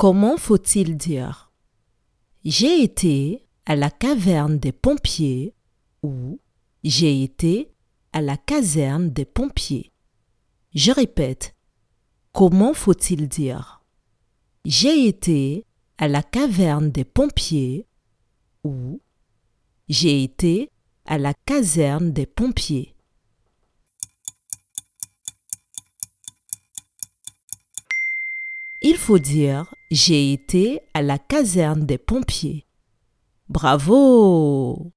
Comment faut-il dire? J'ai été à la caverne des pompiers ou j'ai été à la caserne des pompiers. Je répète, comment faut-il dire? J'ai été à la caverne des pompiers ou j'ai été à la caserne des pompiers. Il faut dire j'ai été à la caserne des pompiers. Bravo